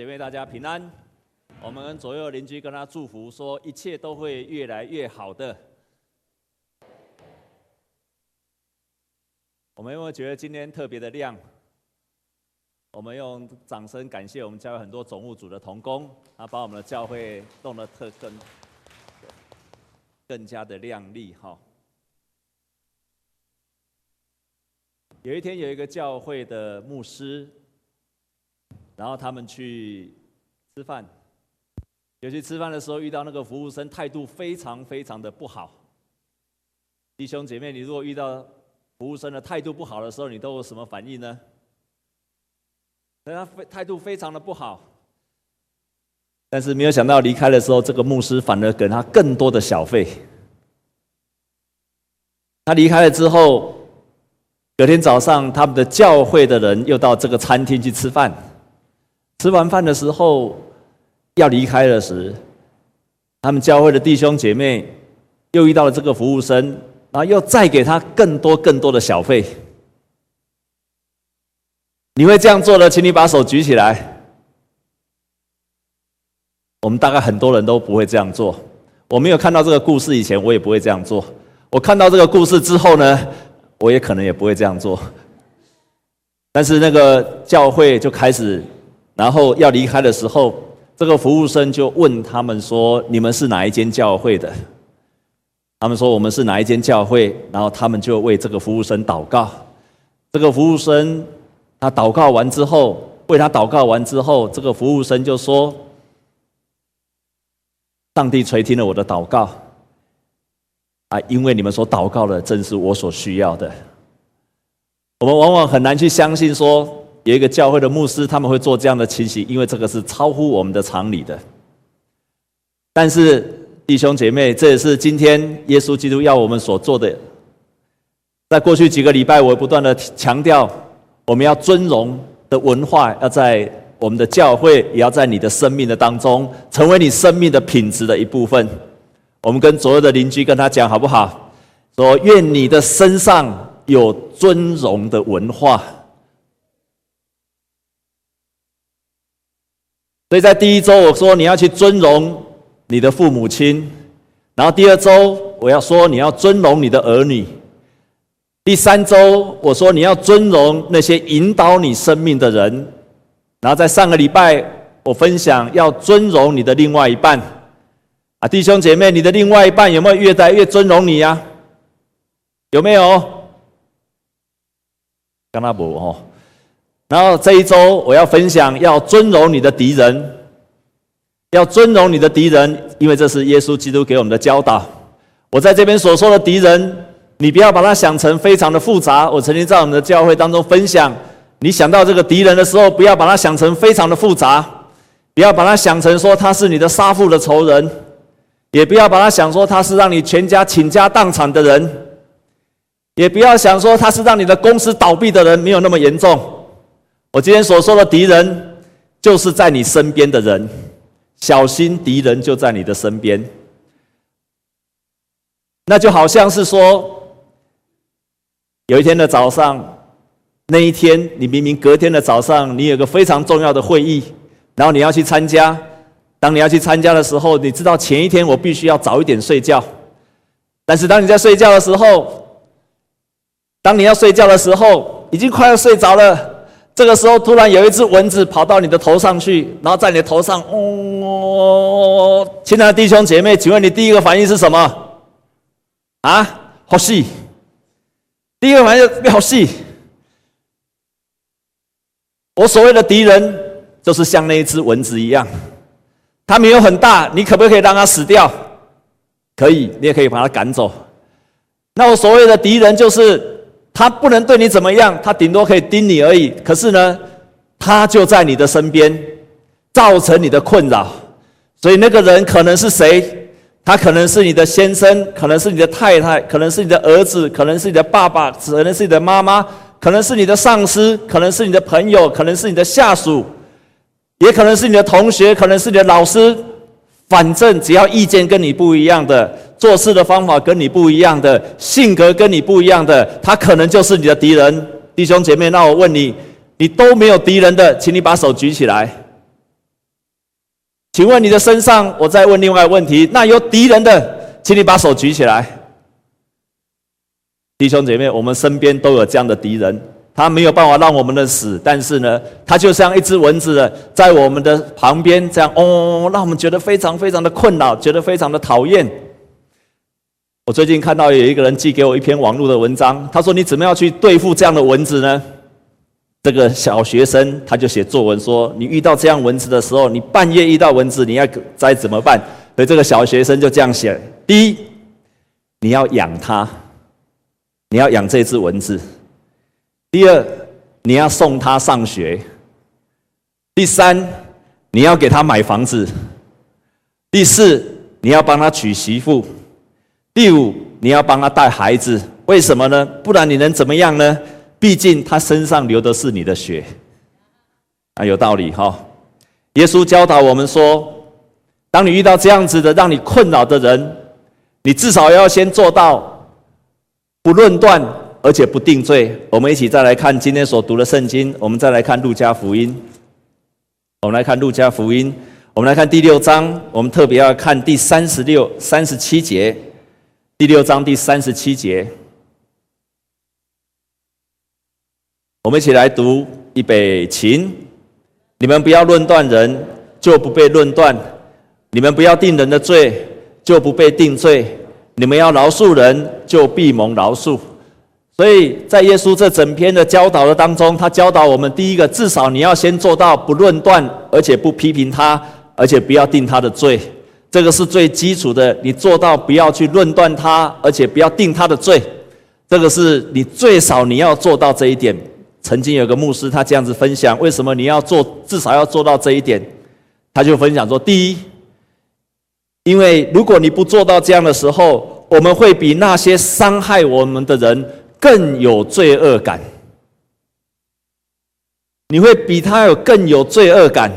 姐妹大家平安，我们跟左右邻居跟他祝福说，一切都会越来越好的。我们有没有觉得今天特别的亮？我们用掌声感谢我们教会很多总务组的同工，他把我们的教会弄得特更更加的亮丽哈。有一天有一个教会的牧师。然后他们去吃饭，尤其吃饭的时候遇到那个服务生态度非常非常的不好。弟兄姐妹，你如果遇到服务生的态度不好的时候，你都有什么反应呢？他态度非常的不好，但是没有想到离开的时候，这个牧师反而给他更多的小费。他离开了之后，隔天早上，他们的教会的人又到这个餐厅去吃饭。吃完饭的时候，要离开的时，他们教会的弟兄姐妹又遇到了这个服务生，然后又再给他更多更多的小费。你会这样做的，请你把手举起来。我们大概很多人都不会这样做。我没有看到这个故事以前，我也不会这样做。我看到这个故事之后呢，我也可能也不会这样做。但是那个教会就开始。然后要离开的时候，这个服务生就问他们说：“你们是哪一间教会的？”他们说：“我们是哪一间教会？”然后他们就为这个服务生祷告。这个服务生他祷告完之后，为他祷告完之后，这个服务生就说：“上帝垂听了我的祷告啊，因为你们所祷告的正是我所需要的。”我们往往很难去相信说。有一个教会的牧师，他们会做这样的情形，因为这个是超乎我们的常理的。但是弟兄姐妹，这也是今天耶稣基督要我们所做的。在过去几个礼拜，我不断的强调，我们要尊荣的文化，要在我们的教会，也要在你的生命的当中，成为你生命的品质的一部分。我们跟左右的邻居跟他讲好不好？说愿你的身上有尊荣的文化。所以在第一周我说你要去尊荣你的父母亲，然后第二周我要说你要尊荣你的儿女，第三周我说你要尊荣那些引导你生命的人，然后在上个礼拜我分享要尊荣你的另外一半，啊弟兄姐妹，你的另外一半有没有越来越尊荣你呀？有没有？刚那不哦。然后这一周我要分享，要尊荣你的敌人，要尊荣你的敌人，因为这是耶稣基督给我们的教导。我在这边所说的敌人，你不要把它想成非常的复杂。我曾经在我们的教会当中分享，你想到这个敌人的时候，不要把它想成非常的复杂，不要把它想成说他是你的杀父的仇人，也不要把它想说他是让你全家倾家荡产的人，也不要想说他是让你的公司倒闭的人，没有那么严重。我今天所说的敌人，就是在你身边的人，小心敌人就在你的身边。那就好像是说，有一天的早上，那一天你明明隔天的早上你有个非常重要的会议，然后你要去参加。当你要去参加的时候，你知道前一天我必须要早一点睡觉。但是当你在睡觉的时候，当你要睡觉的时候，已经快要睡着了。这个时候，突然有一只蚊子跑到你的头上去，然后在你的头上，哦，亲爱的弟兄姐妹，请问你第一个反应是什么？啊，好细！第一个反应是好细。我所谓的敌人，就是像那一只蚊子一样，它没有很大，你可不可以让它死掉？可以，你也可以把它赶走。那我所谓的敌人，就是。他不能对你怎么样，他顶多可以盯你而已。可是呢，他就在你的身边，造成你的困扰。所以那个人可能是谁？他可能是你的先生，可能是你的太太，可能是你的儿子，可能是你的爸爸，可能是你的妈妈，可能是你的上司，可能是你的朋友，可能是你的下属，也可能是你的同学，可能是你的老师。反正只要意见跟你不一样的，做事的方法跟你不一样的，性格跟你不一样的，他可能就是你的敌人。弟兄姐妹，那我问你，你都没有敌人的，请你把手举起来。请问你的身上，我再问另外问题，那有敌人的，请你把手举起来。弟兄姐妹，我们身边都有这样的敌人，他没有办法让我们的死，但是呢，他就像一只蚊子，在我们的旁边这样嗡嗡嗡，让我们觉得非常非常的困扰，觉得非常的讨厌。我最近看到有一个人寄给我一篇网络的文章，他说：“你怎么样去对付这样的蚊子呢？”这个小学生他就写作文说：“你遇到这样蚊子的时候，你半夜遇到蚊子，你要该怎么办？”所以这个小学生就这样写：第一，你要养它，你要养这只蚊子；第二，你要送它上学；第三，你要给他买房子；第四，你要帮他娶媳妇；第五，你要帮他带孩子。为什么呢？不然你能怎么样呢？毕竟他身上流的是你的血，啊，有道理哈。耶稣教导我们说，当你遇到这样子的让你困扰的人，你至少要先做到不论断，而且不定罪。我们一起再来看今天所读的圣经，我们再来看路加福音。我们来看路加福音，我们来看第六章，我们特别要看第三十六、三十七节。第六章第三十七节。我们一起来读预备起，你们不要论断人，就不被论断；你们不要定人的罪，就不被定罪；你们要饶恕人，就必蒙饶恕。所以在耶稣这整篇的教导的当中，他教导我们：第一个，至少你要先做到不论断，而且不批评他，而且不要定他的罪。这个是最基础的，你做到不要去论断他，而且不要定他的罪。这个是你最少你要做到这一点。曾经有个牧师，他这样子分享：为什么你要做？至少要做到这一点。他就分享说：第一，因为如果你不做到这样的时候，我们会比那些伤害我们的人更有罪恶感。你会比他有更有罪恶感。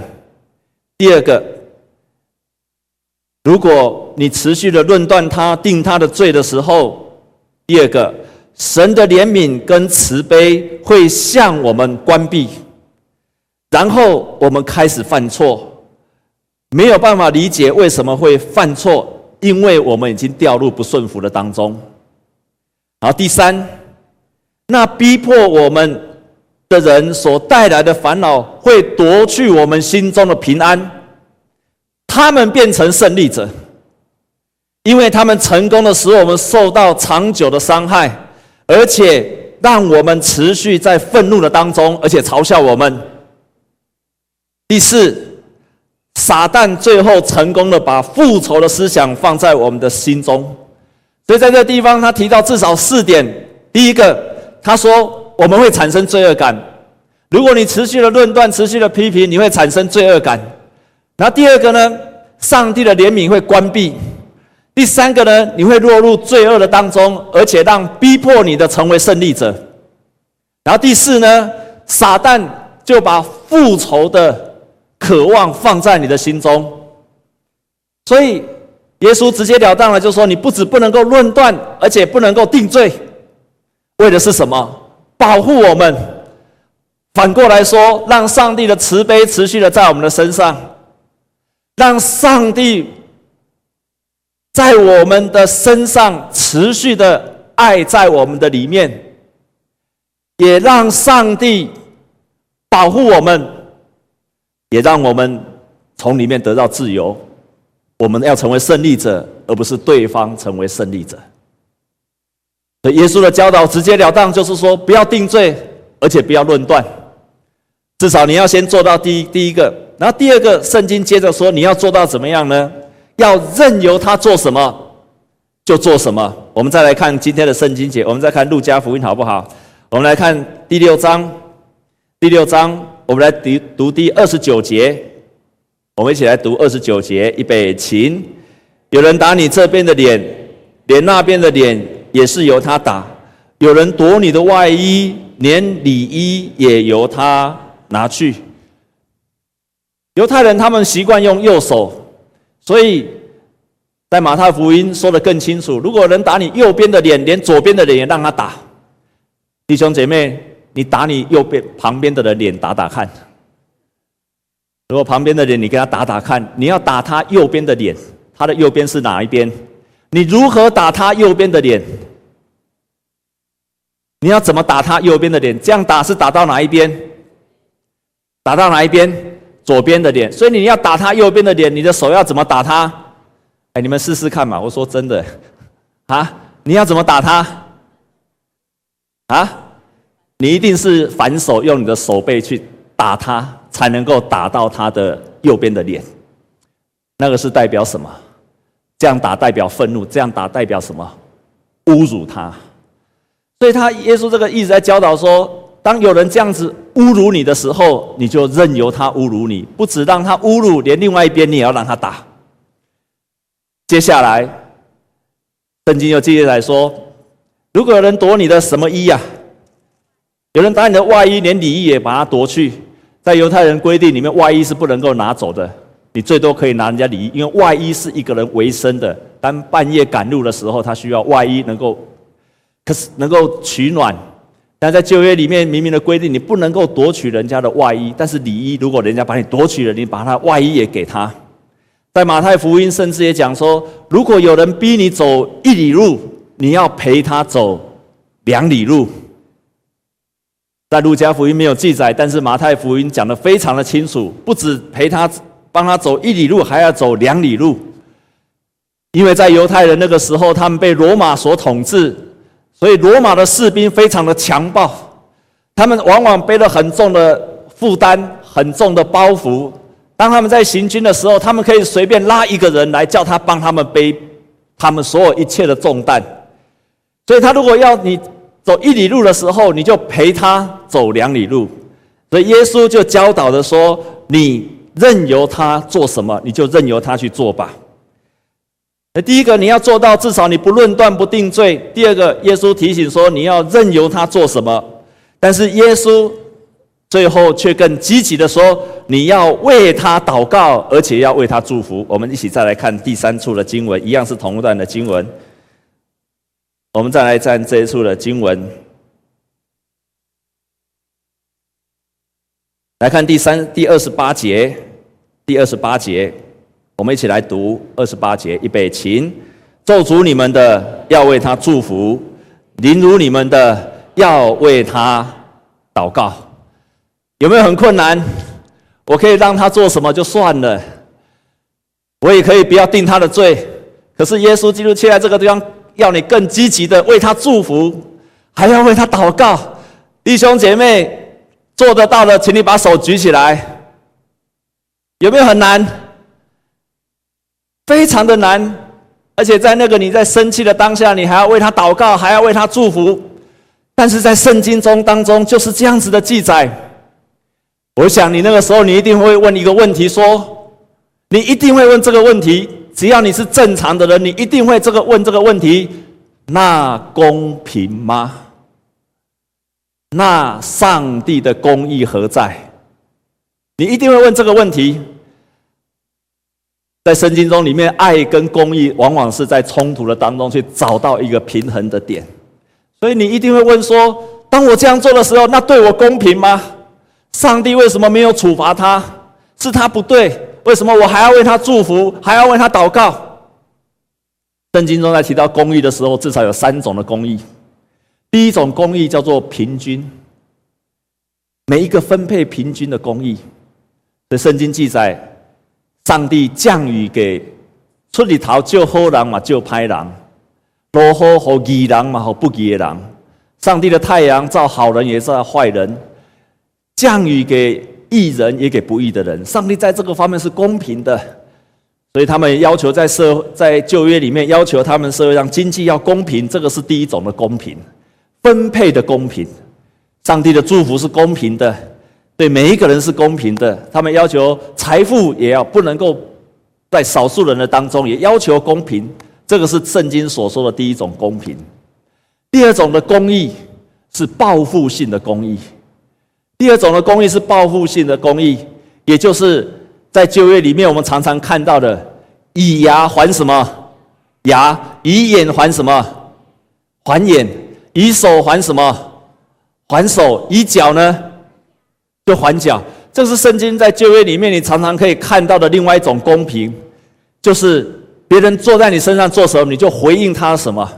第二个，如果你持续的论断他、定他的罪的时候，第二个。神的怜悯跟慈悲会向我们关闭，然后我们开始犯错，没有办法理解为什么会犯错，因为我们已经掉入不顺服的当中。好第三，那逼迫我们的人所带来的烦恼，会夺去我们心中的平安，他们变成胜利者，因为他们成功的使我们受到长久的伤害。而且让我们持续在愤怒的当中，而且嘲笑我们。第四，撒旦最后成功的把复仇的思想放在我们的心中，所以在这个地方他提到至少四点。第一个，他说我们会产生罪恶感，如果你持续的论断、持续的批评，你会产生罪恶感。那第二个呢？上帝的怜悯会关闭。第三个呢，你会落入罪恶的当中，而且让逼迫你的成为胜利者。然后第四呢，撒旦就把复仇的渴望放在你的心中。所以耶稣直截了当的就说：你不止不能够论断，而且不能够定罪，为的是什么？保护我们。反过来说，让上帝的慈悲持续的在我们的身上，让上帝。在我们的身上持续的爱在我们的里面，也让上帝保护我们，也让我们从里面得到自由。我们要成为胜利者，而不是对方成为胜利者。所以耶稣的教导直截了当，就是说不要定罪，而且不要论断。至少你要先做到第一第一个，然后第二个，圣经接着说你要做到怎么样呢？要任由他做什么就做什么。我们再来看今天的圣经节，我们再看路加福音好不好？我们来看第六章，第六章，我们来读读第二十九节。我们一起来读二十九节，预备起。有人打你这边的脸，连那边的脸也是由他打；有人夺你的外衣，连里衣也由他拿去。犹太人他们习惯用右手。所以，在马太福音说的更清楚：如果人打你右边的脸，连左边的脸也让他打。弟兄姐妹，你打你右边旁边的人脸打打看。如果旁边的脸你给他打打看，你要打他右边的脸，他的右边是哪一边？你如何打他右边的脸？你要怎么打他右边的脸？这样打是打到哪一边？打到哪一边？左边的脸。所以你要打他右边的脸，你的手要怎么打他？哎，你们试试看嘛！我说真的，啊，你要怎么打他？啊？你一定是反手用你的手背去打他，才能够打到他的右边的脸。那个是代表什么？这样打代表愤怒，这样打代表什么？侮辱他。所以他耶稣这个一直在教导说，当有人这样子侮辱你的时候，你就任由他侮辱你，不止让他侮辱，连另外一边你也要让他打。接下来，圣经又接着来说，如果有人夺你的什么衣呀？有人打你的外衣，连里衣也把它夺去。在犹太人规定里面，外衣是不能够拿走的。你最多可以拿人家里衣，因为外衣是一个人维生的。当半夜赶路的时候，他需要外衣能够，可是能够取暖。但在旧约里面明明的规定，你不能够夺取人家的外衣。但是里衣，如果人家把你夺取了，你把他外衣也给他。在马太福音甚至也讲说，如果有人逼你走一里路，你要陪他走两里路。在路加福音没有记载，但是马太福音讲得非常的清楚，不止陪他帮他走一里路，还要走两里路。因为在犹太人那个时候，他们被罗马所统治，所以罗马的士兵非常的强暴，他们往往背了很重的负担、很重的包袱。当他们在行军的时候，他们可以随便拉一个人来，叫他帮他们背他们所有一切的重担。所以他如果要你。走一里路的时候，你就陪他走两里路。所以耶稣就教导的说：“你任由他做什么，你就任由他去做吧。”第一个你要做到，至少你不论断不定罪。第二个，耶稣提醒说你要任由他做什么，但是耶稣最后却更积极的说：“你要为他祷告，而且要为他祝福。”我们一起再来看第三处的经文，一样是同一段的经文。我们再来看这一处的经文，来看第三第二十八节，第二十八节，我们一起来读二十八节，预备，请咒诅你们的要为他祝福，凌辱你们的要为他祷告。有没有很困难？我可以让他做什么就算了，我也可以不要定他的罪。可是耶稣基督却在这个地方。要你更积极的为他祝福，还要为他祷告。弟兄姐妹做得到的，请你把手举起来。有没有很难？非常的难。而且在那个你在生气的当下，你还要为他祷告，还要为他祝福。但是在圣经中当中就是这样子的记载。我想你那个时候，你一定会问一个问题：说，你一定会问这个问题。只要你是正常的人，你一定会这个问这个问题：那公平吗？那上帝的公义何在？你一定会问这个问题。在圣经中里面，爱跟公义往往是在冲突的当中去找到一个平衡的点。所以你一定会问说：当我这样做的时候，那对我公平吗？上帝为什么没有处罚他？是他不对？为什么我还要为他祝福，还要为他祷告？圣经中在提到公义的时候，至少有三种的公义。第一种公义叫做平均，每一个分配平均的公义。所以圣经记载，上帝降雨给出里头就好人嘛，就歹人；落雨给义人嘛，给不义的人。上帝的太阳照好人也照坏人，降雨给。义人也给不义的人，上帝在这个方面是公平的，所以他们要求在社在旧约里面要求他们社会上经济要公平，这个是第一种的公平，分配的公平。上帝的祝福是公平的，对每一个人是公平的。他们要求财富也要不能够在少数人的当中，也要求公平，这个是圣经所说的第一种公平。第二种的公义是报复性的公义。第二种的公义是报复性的公义，也就是在旧约里面我们常常看到的，以牙还什么牙，以眼还什么还眼，以手还什么还手，以脚呢就还脚。这是圣经在旧约里面你常常可以看到的另外一种公平，就是别人坐在你身上做什么，你就回应他什么。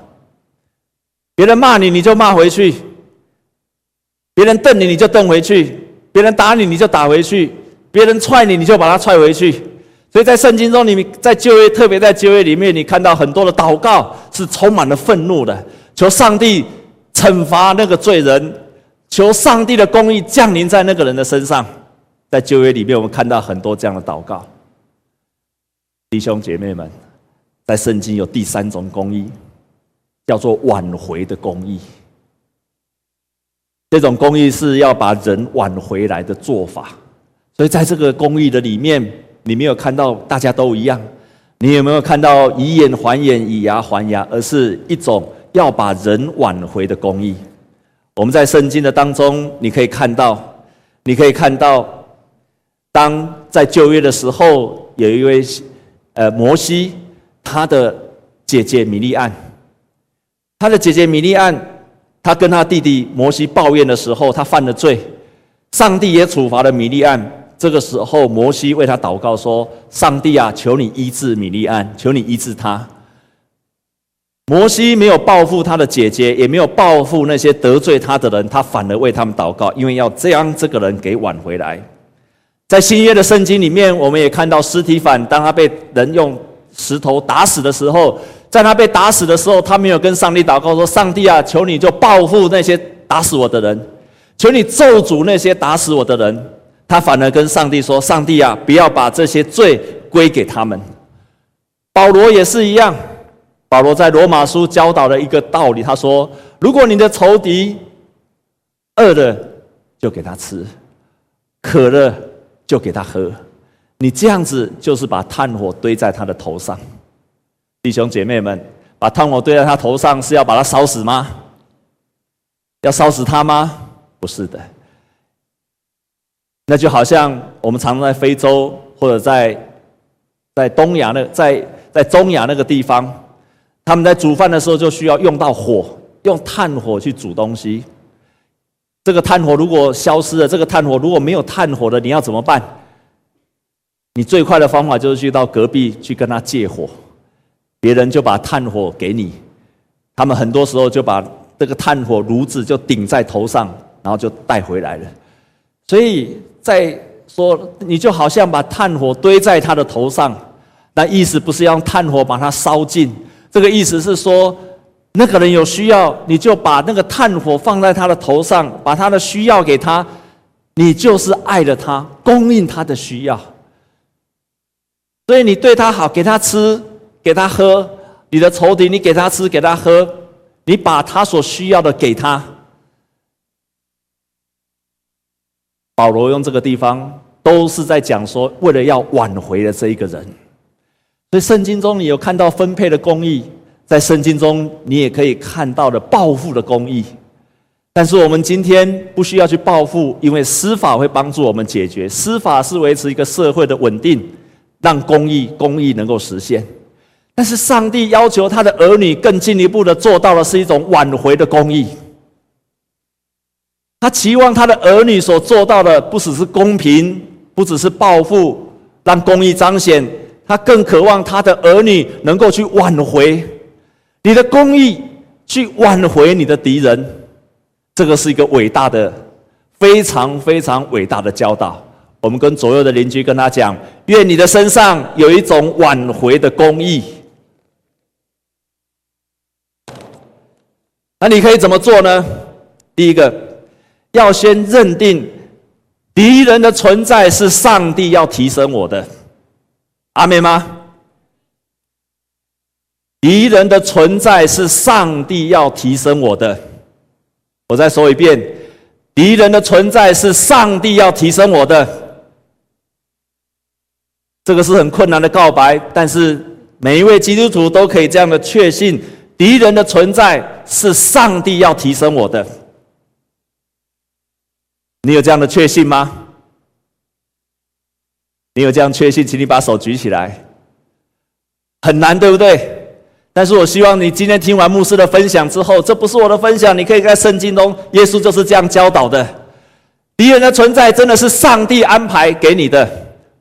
别人骂你，你就骂回去；别人瞪你，你就瞪回去；别人打你，你就打回去；别人踹你，你就把他踹回去。所以在圣经中，你们在旧约，特别在旧约里面，你看到很多的祷告是充满了愤怒的，求上帝惩罚那个罪人，求上帝的公义降临在那个人的身上。在旧约里面，我们看到很多这样的祷告。弟兄姐妹们，在圣经有第三种公义。叫做挽回的公义，这种公义是要把人挽回来的做法。所以在这个公义的里面，你没有看到大家都一样，你有没有看到以眼还眼，以牙还牙，而是一种要把人挽回的公义。我们在圣经的当中，你可以看到，你可以看到，当在旧约的时候，有一位呃摩西，他的姐姐米利暗。他的姐姐米利暗，他跟他弟弟摩西抱怨的时候，他犯了罪，上帝也处罚了米利暗。这个时候，摩西为他祷告说：“上帝啊，求你医治米利暗，求你医治他。”摩西没有报复他的姐姐，也没有报复那些得罪他的人，他反而为他们祷告，因为要将这个人给挽回来。在新约的圣经里面，我们也看到司提反，当他被人用石头打死的时候。在他被打死的时候，他没有跟上帝祷告说：“上帝啊，求你就报复那些打死我的人，求你咒诅那些打死我的人。”他反而跟上帝说：“上帝啊，不要把这些罪归给他们。”保罗也是一样，保罗在罗马书教导了一个道理，他说：“如果你的仇敌饿了，就给他吃；渴了，就给他喝。你这样子就是把炭火堆在他的头上。”弟兄姐妹们，把炭火堆在他头上，是要把他烧死吗？要烧死他吗？不是的。那就好像我们常常在非洲或者在在东亚那在在中亚那个地方，他们在煮饭的时候就需要用到火，用炭火去煮东西。这个炭火如果消失了，这个炭火如果没有炭火的，你要怎么办？你最快的方法就是去到隔壁去跟他借火。别人就把炭火给你，他们很多时候就把这个炭火炉子就顶在头上，然后就带回来了。所以在说，你就好像把炭火堆在他的头上，那意思不是要用炭火把它烧尽，这个意思是说，那个人有需要，你就把那个炭火放在他的头上，把他的需要给他，你就是爱了他，供应他的需要。所以你对他好，给他吃。给他喝，你的仇敌，你给他吃，给他喝，你把他所需要的给他。保罗用这个地方都是在讲说，为了要挽回的这一个人。所以圣经中你有看到分配的公义，在圣经中你也可以看到的报复的公义。但是我们今天不需要去报复，因为司法会帮助我们解决。司法是维持一个社会的稳定，让公义公义能够实现。但是上帝要求他的儿女更进一步的做到的是一种挽回的公义。他期望他的儿女所做到的不只是公平，不只是报复，让公义彰显，他更渴望他的儿女能够去挽回你的公义，去挽回你的敌人。这个是一个伟大的、非常非常伟大的教导。我们跟左右的邻居跟他讲：愿你的身上有一种挽回的公义。那你可以怎么做呢？第一个，要先认定敌人的存在是上帝要提升我的，阿们吗？敌人的存在是上帝要提升我的。我再说一遍，敌人的存在是上帝要提升我的。这个是很困难的告白，但是每一位基督徒都可以这样的确信。敌人的存在是上帝要提升我的，你有这样的确信吗？你有这样确信，请你把手举起来。很难，对不对？但是我希望你今天听完牧师的分享之后，这不是我的分享，你可以在圣经中，耶稣就是这样教导的。敌人的存在真的是上帝安排给你的。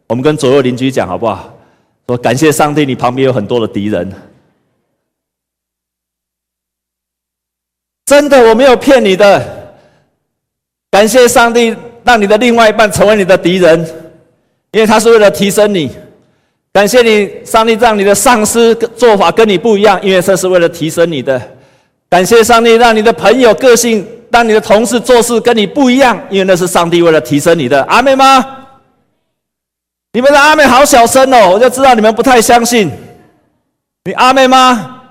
我们跟左右邻居讲好不好？说感谢上帝，你旁边有很多的敌人。真的，我没有骗你的。感谢上帝，让你的另外一半成为你的敌人，因为他是为了提升你。感谢你，上帝让你的上司做法跟你不一样，因为这是为了提升你的。感谢上帝，让你的朋友个性，让你的同事做事跟你不一样，因为那是上帝为了提升你的。阿妹吗？你们的阿妹好小声哦，我就知道你们不太相信。你阿妹吗？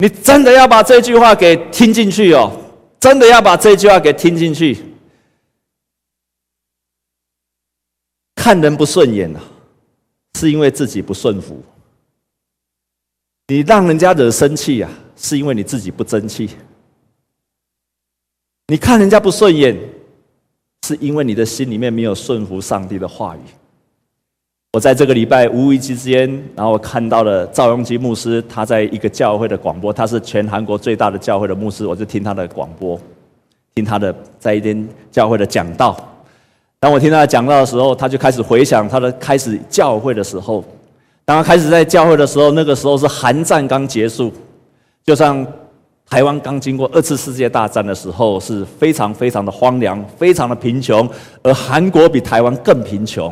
你真的要把这句话给听进去哦，真的要把这句话给听进去。看人不顺眼啊，是因为自己不顺服。你让人家惹生气啊，是因为你自己不争气。你看人家不顺眼。是因为你的心里面没有顺服上帝的话语。我在这个礼拜无意之间，然后看到了赵永基牧师，他在一个教会的广播，他是全韩国最大的教会的牧师，我就听他的广播，听他的在一间教会的讲道。当我听他讲到的时候，他就开始回想他的开始教会的时候。当他开始在教会的时候，那个时候是韩战刚结束，就像。台湾刚经过二次世界大战的时候，是非常非常的荒凉，非常的贫穷，而韩国比台湾更贫穷。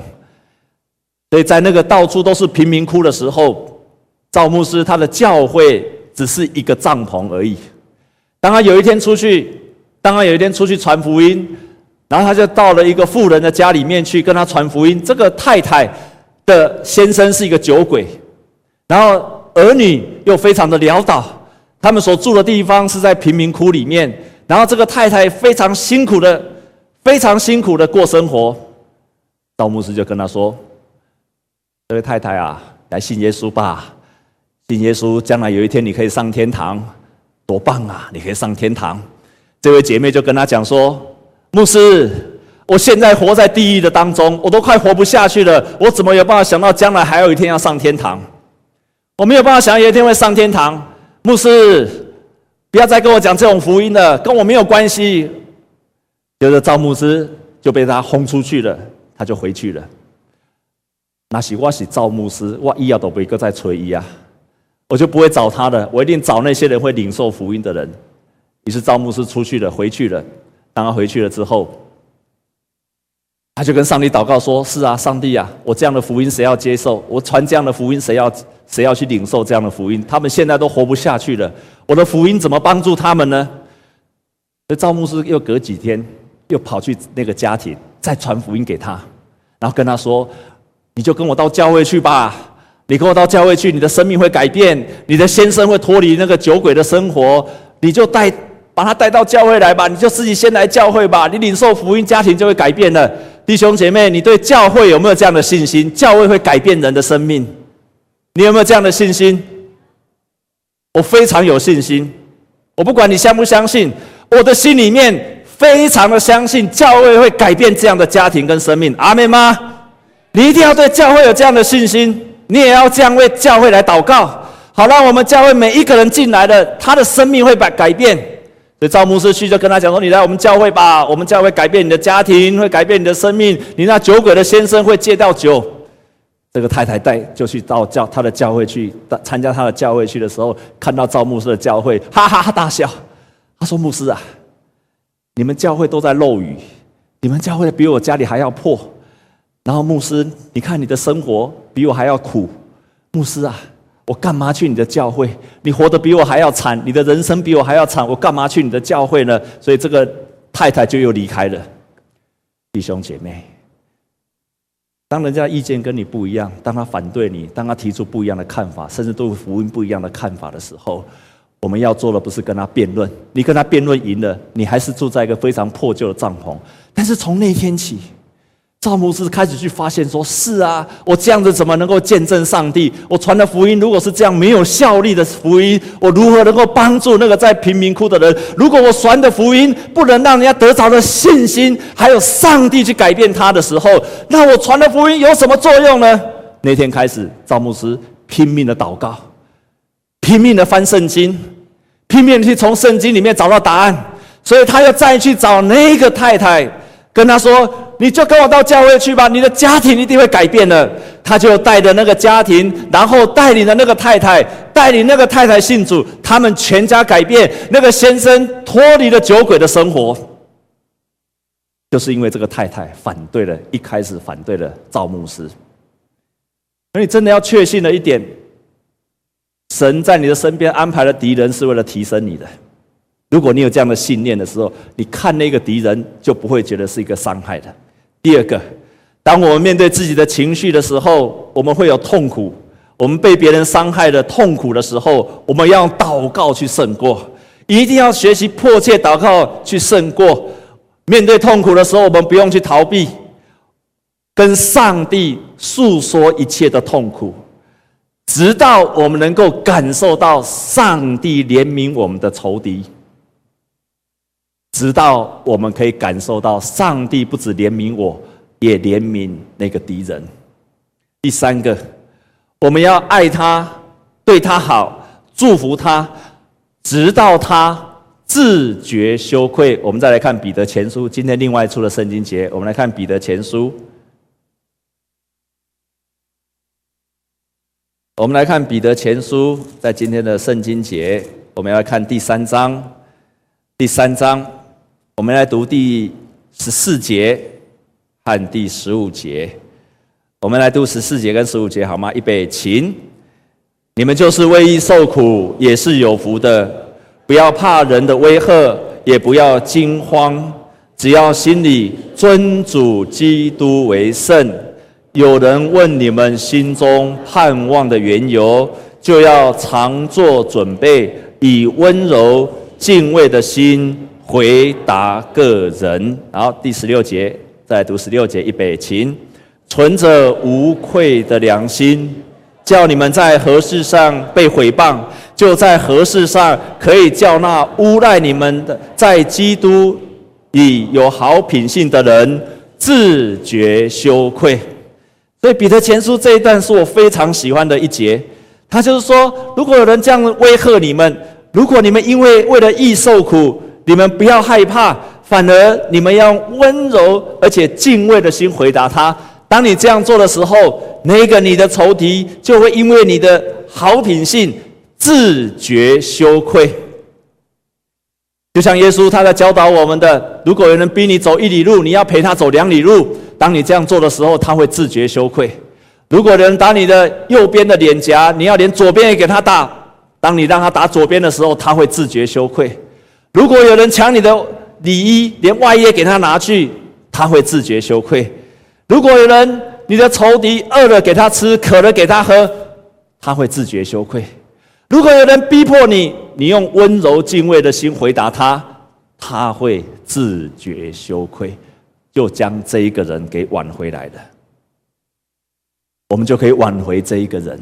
所以在那个到处都是贫民窟的时候，赵牧师他的教会只是一个帐篷而已。当他有一天出去，当他有一天出去传福音，然后他就到了一个富人的家里面去跟他传福音。这个太太的先生是一个酒鬼，然后儿女又非常的潦倒。他们所住的地方是在贫民窟里面，然后这个太太非常辛苦的、非常辛苦的过生活。道牧师就跟他说：“这位太太啊，来信耶稣吧，信耶稣，将来有一天你可以上天堂，多棒啊！你可以上天堂。”这位姐妹就跟他讲说：“牧师，我现在活在地狱的当中，我都快活不下去了，我怎么有办法想到将来还有一天要上天堂？我没有办法想有一天会上天堂。”牧师，不要再跟我讲这种福音了，跟我没有关系。接着赵牧师就被他轰出去了，他就回去了。那是我是赵牧师，我以后都不会再催伊啊，我就不会找他的，我一定找那些人会领受福音的人。于是赵牧师出去了，回去了。当他回去了之后，他就跟上帝祷告说：“是啊，上帝啊，我这样的福音谁要接受？我传这样的福音谁要？”谁要去领受这样的福音？他们现在都活不下去了。我的福音怎么帮助他们呢？所以赵牧师又隔几天又跑去那个家庭，再传福音给他，然后跟他说：“你就跟我到教会去吧，你跟我到教会去，你的生命会改变，你的先生会脱离那个酒鬼的生活，你就带把他带到教会来吧，你就自己先来教会吧，你领受福音，家庭就会改变了。弟兄姐妹，你对教会有没有这样的信心？教会会改变人的生命。”你有没有这样的信心？我非常有信心。我不管你相不相信，我的心里面非常的相信教会会改变这样的家庭跟生命。阿妹吗？你一定要对教会有这样的信心，你也要这样为教会来祷告，好让我们教会每一个人进来的，他的生命会改改变。所以赵牧师去就跟他讲说：“你来我们教会吧，我们教会改变你的家庭，会改变你的生命。你那酒鬼的先生会戒掉酒。”这个太太带就去到教他的教会去参加他的教会去的时候，看到赵牧师的教会，哈哈哈大笑。他说：“牧师啊，你们教会都在漏雨，你们教会比我家里还要破。然后牧师，你看你的生活比我还要苦。牧师啊，我干嘛去你的教会？你活得比我还要惨，你的人生比我还要惨，我干嘛去你的教会呢？所以这个太太就又离开了。弟兄姐妹。”当人家意见跟你不一样，当他反对你，当他提出不一样的看法，甚至对福音不一样的看法的时候，我们要做的不是跟他辩论。你跟他辩论赢了，你还是住在一个非常破旧的帐篷。但是从那天起，赵牧师开始去发现说：“是啊，我这样子怎么能够见证上帝？我传的福音如果是这样没有效力的福音，我如何能够帮助那个在贫民窟的人？如果我传的福音不能让人家得着的信心，还有上帝去改变他的时候，那我传的福音有什么作用呢？”那天开始，赵牧师拼命的祷告，拼命的翻圣经，拼命的去从圣经里面找到答案。所以他要再去找那个太太，跟他说：“你就跟我到教会去吧，你的家庭一定会改变的。”他就带着那个家庭，然后带领了那个太太，带领那个太太信主，他们全家改变。那个先生脱离了酒鬼的生活，就是因为这个太太反对了，一开始反对了赵牧师。所以真的要确信的一点，神在你的身边安排了敌人，是为了提升你的。如果你有这样的信念的时候，你看那个敌人就不会觉得是一个伤害的。第二个，当我们面对自己的情绪的时候，我们会有痛苦；我们被别人伤害的痛苦的时候，我们要祷告去胜过。一定要学习迫切祷告去胜过。面对痛苦的时候，我们不用去逃避，跟上帝诉说一切的痛苦，直到我们能够感受到上帝怜悯我们的仇敌。直到我们可以感受到，上帝不止怜悯我，也怜悯那个敌人。第三个，我们要爱他，对他好，祝福他，直到他自觉羞愧。我们再来看彼得前书，今天另外出了圣经节，我们来看彼得前书。我们来看彼得前书，在今天的圣经节，我们要看第三章，第三章。我们来读第十四节和第十五节。我们来读十四节跟十五节好吗？预备，请。你们就是为义受苦，也是有福的。不要怕人的威吓，也不要惊慌，只要心里尊主基督为圣。有人问你们心中盼望的缘由，就要常做准备，以温柔敬畏的心。回答个人，然后第十六节，再读十六节，预备，请存着无愧的良心，叫你们在何事上被毁谤，就在何事上可以叫那诬赖你们的在基督里有好品性的人自觉羞愧。所以彼得前书这一段是我非常喜欢的一节，他就是说，如果有人这样威吓你们，如果你们因为为了义受苦。你们不要害怕，反而你们要温柔而且敬畏的心回答他。当你这样做的时候，那个你的仇敌就会因为你的好品性自觉羞愧。就像耶稣他在教导我们的：如果有人逼你走一里路，你要陪他走两里路。当你这样做的时候，他会自觉羞愧。如果有人打你的右边的脸颊，你要连左边也给他打。当你让他打左边的时候，他会自觉羞愧。如果有人抢你的里衣，连外衣给他拿去，他会自觉羞愧；如果有人你的仇敌饿了给他吃，渴了给他喝，他会自觉羞愧；如果有人逼迫你，你用温柔敬畏的心回答他，他会自觉羞愧，就将这一个人给挽回来了。我们就可以挽回这一个人。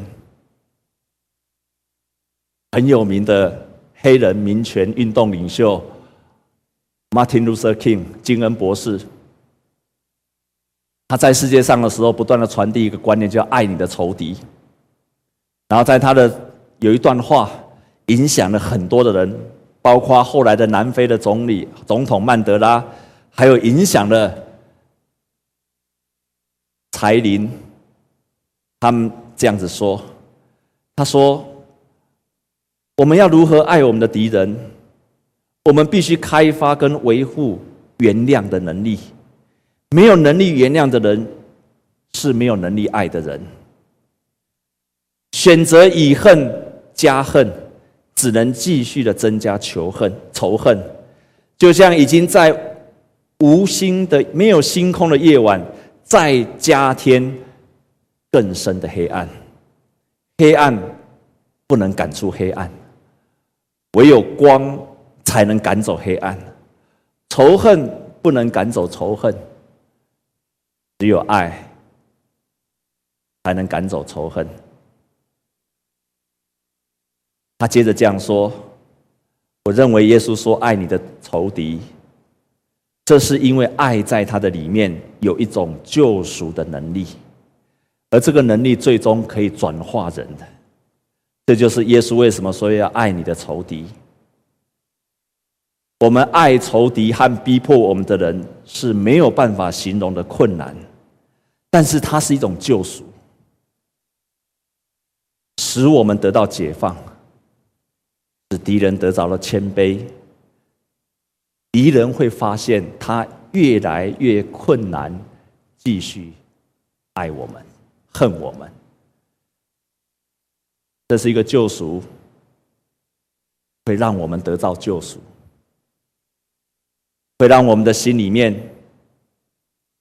很有名的。黑人民权运动领袖 Martin Luther King 金恩博士，他在世界上的时候，不断的传递一个观念，叫“爱你的仇敌”。然后在他的有一段话，影响了很多的人，包括后来的南非的总理总统曼德拉，还有影响了柴林。他们这样子说：“他说。”我们要如何爱我们的敌人？我们必须开发跟维护原谅的能力。没有能力原谅的人，是没有能力爱的人。选择以恨加恨，只能继续的增加仇恨。仇恨就像已经在无星的、没有星空的夜晚，再加添更深的黑暗。黑暗不能赶出黑暗。唯有光才能赶走黑暗，仇恨不能赶走仇恨，只有爱才能赶走仇恨。他接着这样说：“我认为耶稣说爱你的仇敌，这是因为爱在他的里面有一种救赎的能力，而这个能力最终可以转化人的。”这就是耶稣为什么说要爱你的仇敌。我们爱仇敌和逼迫我们的人是没有办法形容的困难，但是它是一种救赎，使我们得到解放，使敌人得着了谦卑。敌人会发现他越来越困难，继续爱我们、恨我们。这是一个救赎，会让我们得到救赎，会让我们的心里面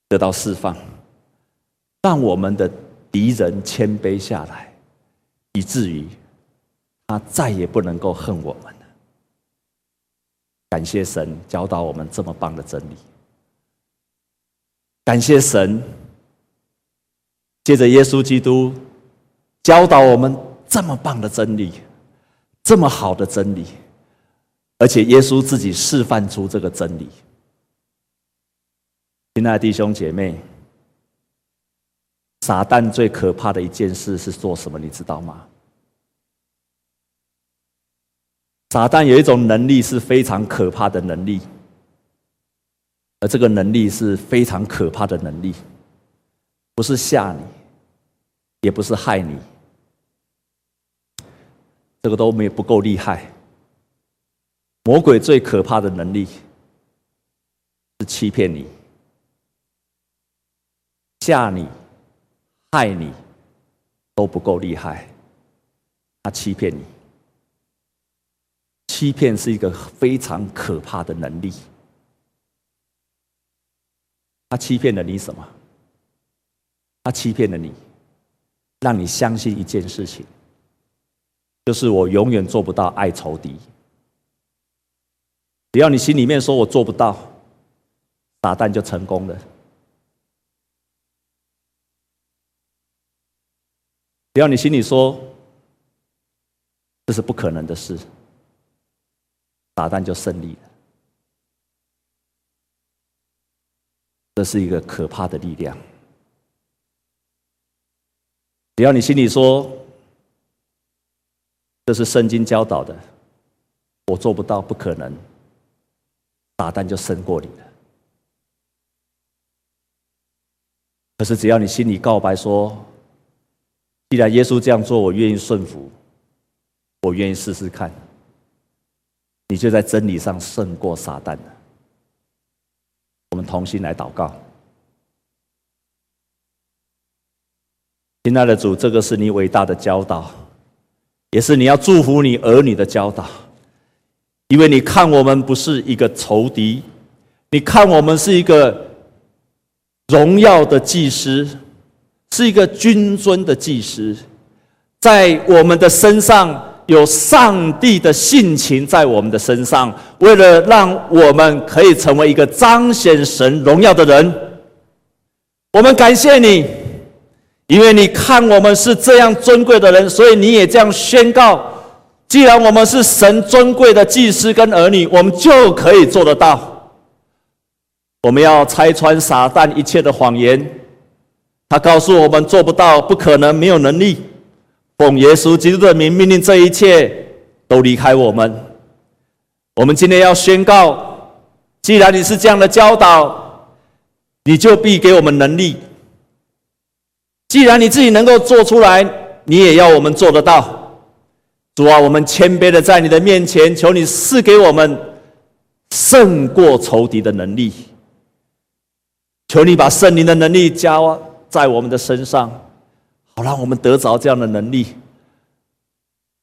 得到释放，让我们的敌人谦卑下来，以至于他再也不能够恨我们了。感谢神教导我们这么棒的真理，感谢神借着耶稣基督教导我们。这么棒的真理，这么好的真理，而且耶稣自己示范出这个真理。亲爱的弟兄姐妹，撒旦最可怕的一件事是做什么？你知道吗？撒旦有一种能力是非常可怕的能力，而这个能力是非常可怕的能力，不是吓你，也不是害你。这个都没不够厉害。魔鬼最可怕的能力是欺骗你、吓你、害你，都不够厉害。他欺骗你，欺骗是一个非常可怕的能力。他欺骗了你什么？他欺骗了你，让你相信一件事情。就是我永远做不到爱仇敌。只要你心里面说我做不到，撒旦就成功了。只要你心里说这是不可能的事，撒旦就胜利了。这是一个可怕的力量。只要你心里说。这是圣经教导的，我做不到，不可能，撒旦就胜过你了。可是只要你心里告白说，既然耶稣这样做，我愿意顺服，我愿意试试看，你就在真理上胜过撒旦了。我们同心来祷告，亲爱的主，这个是你伟大的教导。也是你要祝福你儿女的教导，因为你看我们不是一个仇敌，你看我们是一个荣耀的祭司，是一个君尊的祭司，在我们的身上有上帝的性情在我们的身上，为了让我们可以成为一个彰显神荣耀的人，我们感谢你。因为你看我们是这样尊贵的人，所以你也这样宣告：既然我们是神尊贵的祭司跟儿女，我们就可以做得到。我们要拆穿撒旦一切的谎言，他告诉我们做不到、不可能、没有能力。奉耶稣基督的名，命令这一切都离开我们。我们今天要宣告：既然你是这样的教导，你就必给我们能力。既然你自己能够做出来，你也要我们做得到。主啊，我们谦卑的在你的面前，求你赐给我们胜过仇敌的能力。求你把圣灵的能力加在我们的身上，好让我们得着这样的能力。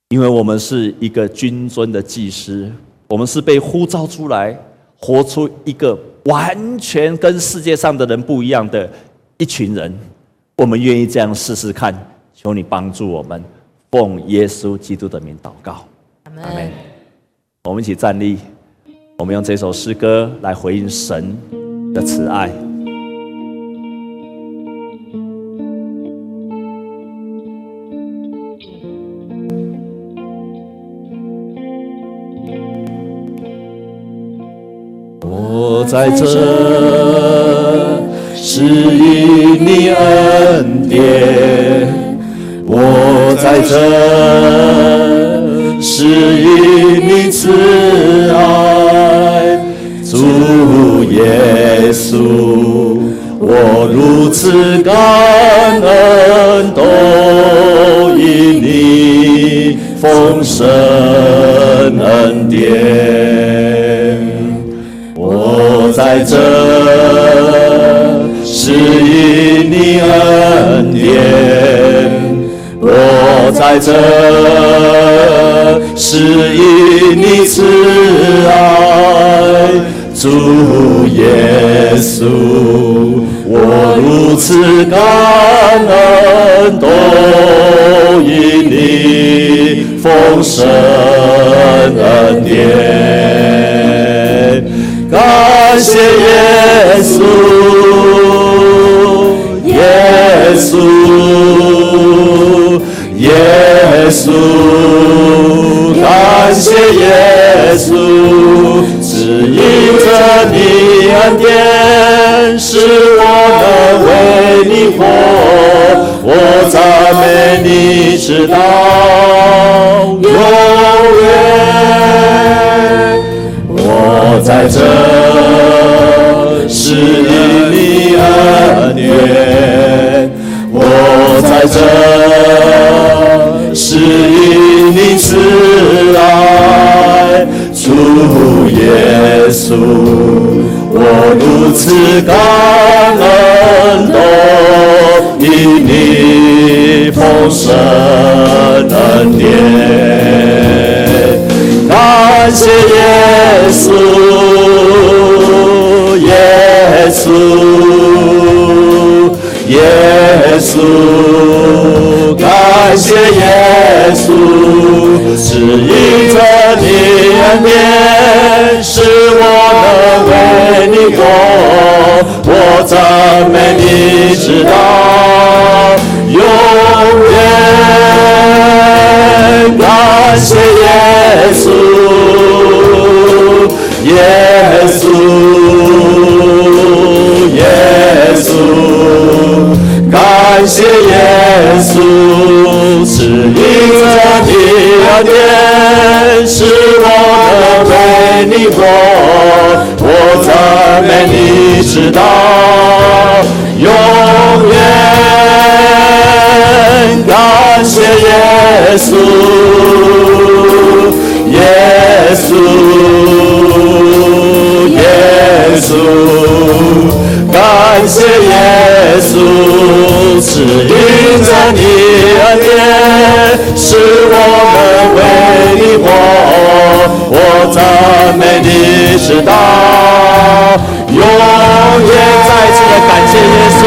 因为我们是一个君尊的祭司，我们是被呼召出来，活出一个完全跟世界上的人不一样的一群人。我们愿意这样试试看，求你帮助我们，奉耶稣基督的名祷告，阿门。我们一起站立，我们用这首诗歌来回应神的慈爱。我在这。是因你恩典，我在这是因你慈爱，主耶稣，我如此感恩，都因你丰盛恩典，我在这。典。我在这，是因你慈爱，主耶稣，我如此感恩，都因你丰盛恩典，耶稣，指引着你恩典，使我能为你活，我赞美你直到永远。我在这，如此感恩，都因你丰盛恩典，感谢耶稣，耶稣，耶稣。感谢耶稣，是因着你恩典，使我能为你活，赞美你直到永远。感谢耶稣，耶稣，耶稣。感谢耶稣，是因着你恩典，使我的为你活，我赞美你直到是因着你恩典，使我们为你活，我赞美你直到永远。再一次的感谢耶稣，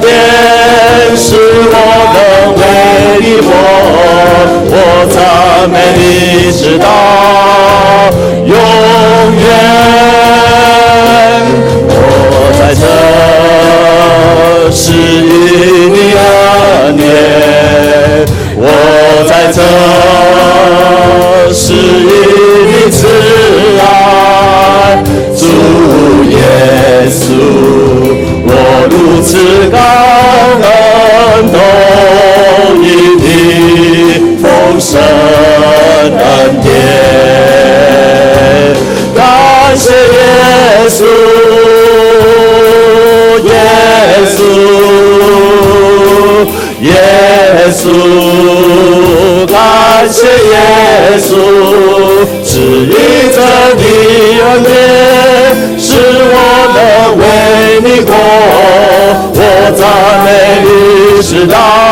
典，使我能为你活，我赞美你直到永远。我在这，是因你恩典，我在这，是因自高知道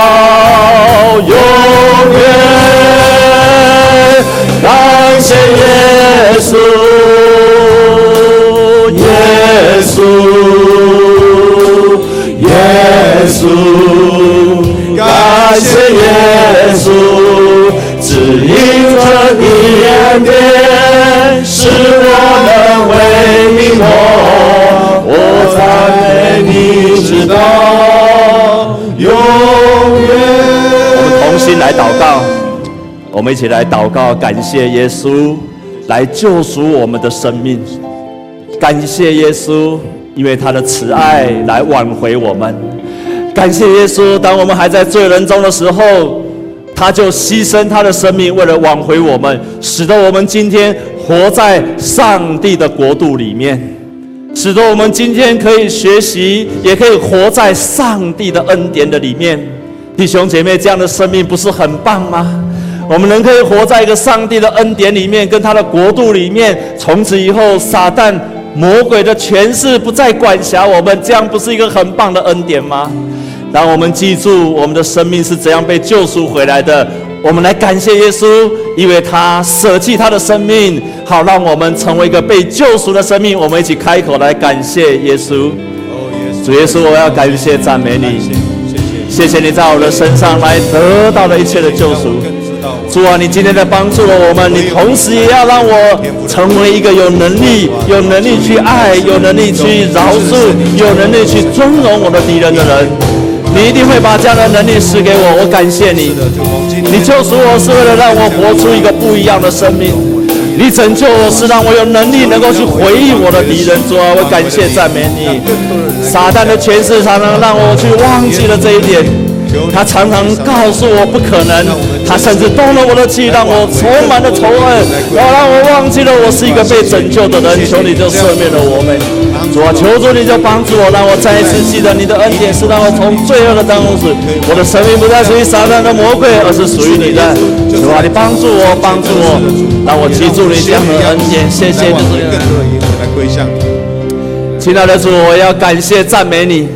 来祷告，我们一起来祷告，感谢耶稣来救赎我们的生命。感谢耶稣，因为他的慈爱来挽回我们。感谢耶稣，当我们还在罪人中的时候，他就牺牲他的生命，为了挽回我们，使得我们今天活在上帝的国度里面，使得我们今天可以学习，也可以活在上帝的恩典的里面。弟兄姐妹，这样的生命不是很棒吗？我们能可以活在一个上帝的恩典里面，跟他的国度里面，从此以后，撒旦魔鬼的权势不再管辖我们，这样不是一个很棒的恩典吗？让我们记住我们的生命是怎样被救赎回来的，我们来感谢耶稣，因为他舍弃他的生命，好让我们成为一个被救赎的生命。我们一起开口来感谢耶稣。主耶稣，我要感谢赞美你，谢谢你在我的身上来得到了一切的救赎。主啊，你今天在帮助了我们，你同时也要让我成为一个有能力、有能力去爱、有能力去饶恕、有能力去尊荣我的敌人的人。你一定会把这样的能力赐给我，我感谢你。你救赎我是为了让我活出一个不一样的生命，你拯救我是让我有能力能够去回忆我的敌人。主啊，我感谢赞美你。撒旦的权势常常让我去忘记了这一点，他常常告诉我不可能，他甚至动了我的气，让我充满了仇恨，然后让我忘记了我是一个被拯救的人。求你就赦免了我们。主啊，求主你就帮助我，让我再一次记得你的恩典是让我从罪恶的当中死。我的生命不再属于撒旦的魔鬼，而是属于你的。主啊，你帮助我，帮助我，让我记住你这样的恩典。谢谢你。亲爱的主，我要感谢赞美你，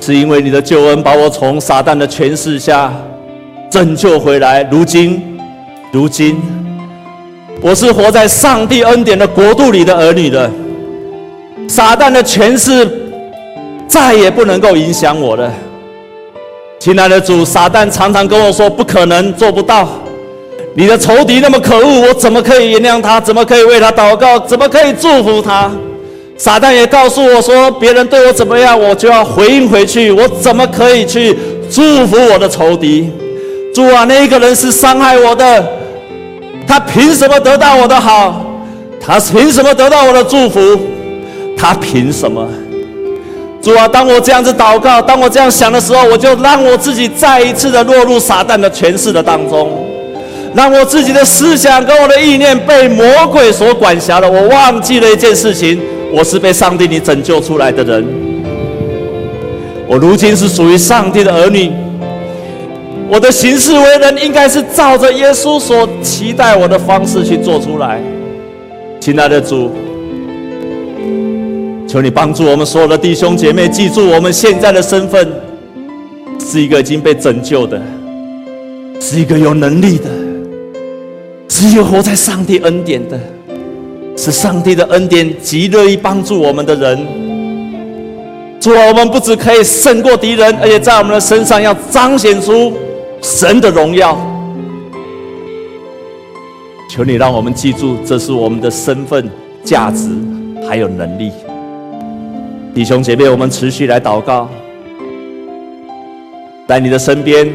是因为你的救恩把我从撒旦的权势下拯救回来。如今，如今。我是活在上帝恩典的国度里的儿女的，撒旦的权势再也不能够影响我了。亲爱的主，撒旦常常跟我说不可能，做不到。你的仇敌那么可恶，我怎么可以原谅他？怎么可以为他祷告？怎么可以祝福他？撒旦也告诉我说，别人对我怎么样，我就要回应回去。我怎么可以去祝福我的仇敌？主啊，那一个人是伤害我的。他凭什么得到我的好？他凭什么得到我的祝福？他凭什么？主啊，当我这样子祷告，当我这样想的时候，我就让我自己再一次的落入撒旦的权势的当中，让我自己的思想跟我的意念被魔鬼所管辖了。我忘记了一件事情：我是被上帝你拯救出来的人，我如今是属于上帝的儿女。我的行事为人应该是照着耶稣所期待我的方式去做出来。亲爱的主，求你帮助我们所有的弟兄姐妹，记住我们现在的身份，是一个已经被拯救的，是一个有能力的，是一个活在上帝恩典的，是上帝的恩典极乐意帮助我们的人。主啊，我们不只可以胜过敌人，而且在我们的身上要彰显出。神的荣耀，求你让我们记住，这是我们的身份、价值还有能力。弟兄姐妹，我们持续来祷告，在你的身边，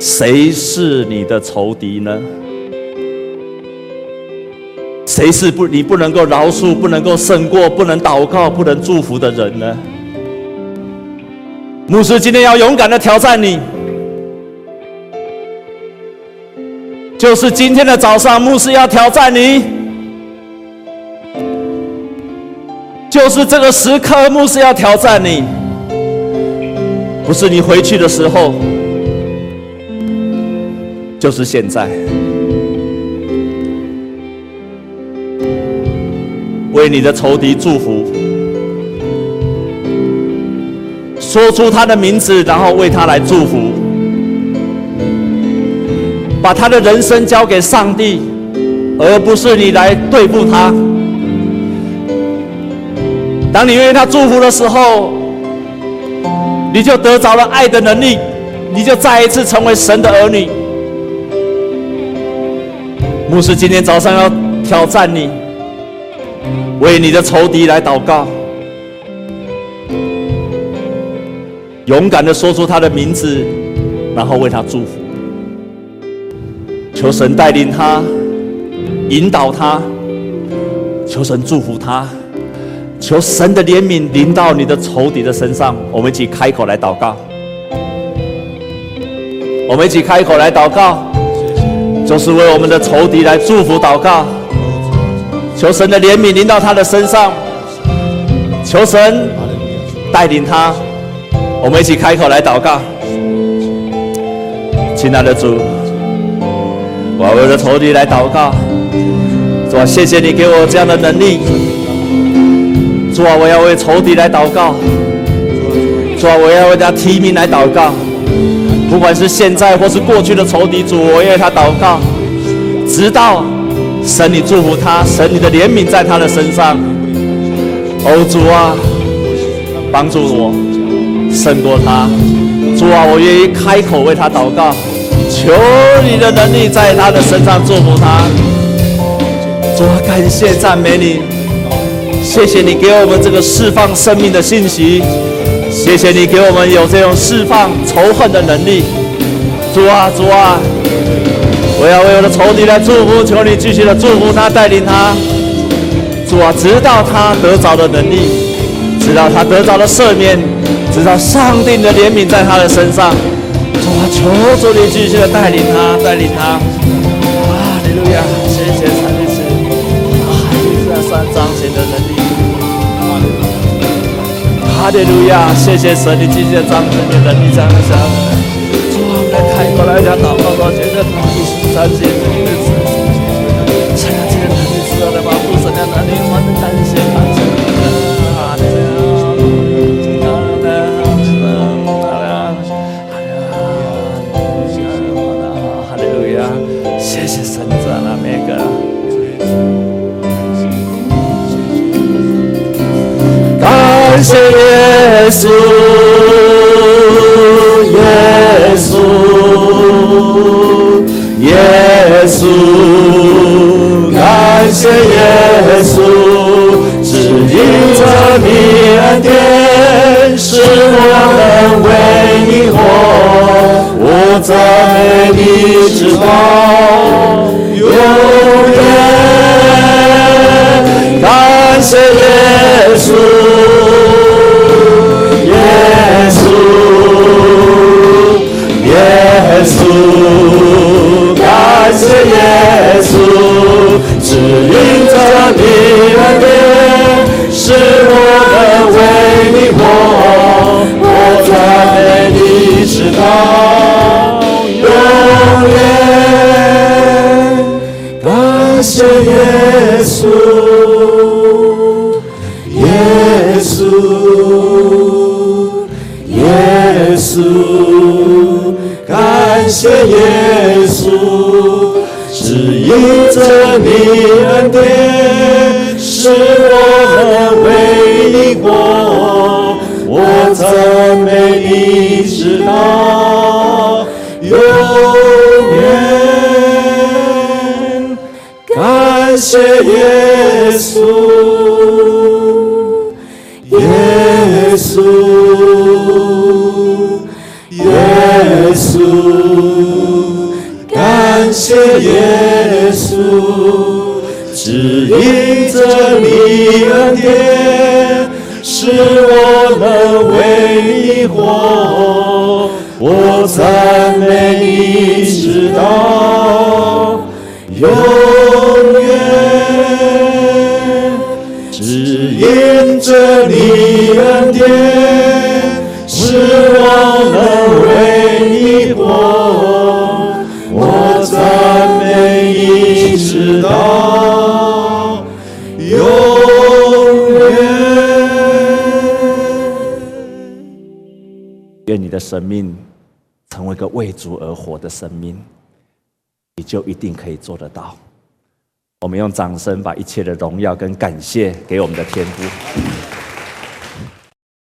谁是你的仇敌呢？谁是不你不能够饶恕、不能够胜过、不能祷告、不能祝福的人呢？牧师今天要勇敢的挑战你。就是今天的早上，牧师要挑战你。就是这个时刻，牧师要挑战你。不是你回去的时候，就是现在。为你的仇敌祝福，说出他的名字，然后为他来祝福。把他的人生交给上帝，而不是你来对付他。当你为他祝福的时候，你就得着了爱的能力，你就再一次成为神的儿女。牧师今天早上要挑战你，为你的仇敌来祷告，勇敢的说出他的名字，然后为他祝福。求神带领他，引导他，求神祝福他，求神的怜悯临到你的仇敌的身上。我们一起开口来祷告，我们一起开口来祷告，就是为我们的仇敌来祝福祷告，求神的怜悯临到他的身上，求神带领他。我们一起开口来祷告，亲爱的主，我要为了仇敌来祷告。主啊，谢谢你给我这样的能力。主啊，我要为仇敌来祷告。主啊，我要为他提名来祷告。不管是现在或是过去的仇敌，主，我为他祷告，直到神你祝福他，神你的怜悯在他的身上。哦，主啊，帮助我。胜过他，主啊，我愿意开口为他祷告，求你的能力在他的身上祝福他。主啊，感谢赞美你，谢谢你给我们这个释放生命的信息，谢谢你给我们有这种释放仇恨的能力。主啊，主啊，我要为我的仇敌来祝福，求你继续的祝福他，带领他。主啊，直到他得着的能力，直到他得着的赦免。直到上帝的怜悯在他的身上，主啊，求主你继续的带领他，带领他。哈利路亚，谢谢上帝，哈利路亚，三彰显的能力。哈利路亚，谢谢神，你继续的彰显你的能力在他身上。主啊，我们来开过来讲祷告，说：觉得他一心彰显你的谢耶稣，耶稣，耶稣，感谢耶稣，指引着你恩典，使我能为你活，我赞美你直到永远。感谢耶稣。是我的为你活，我赞美你直到永远。感谢耶稣，耶稣，耶稣，感谢耶稣。指引着你恩典，使到永远。感谢耶稣，耶稣，耶稣。感谢耶稣，指引着你恩典，使我能为你活，我赞美你直到永远。指引着你恩典，使我能为你活。赞美你直到永远。愿你的生命成为一个为主而活的生命，你就一定可以做得到。我们用掌声把一切的荣耀跟感谢给我们的天父。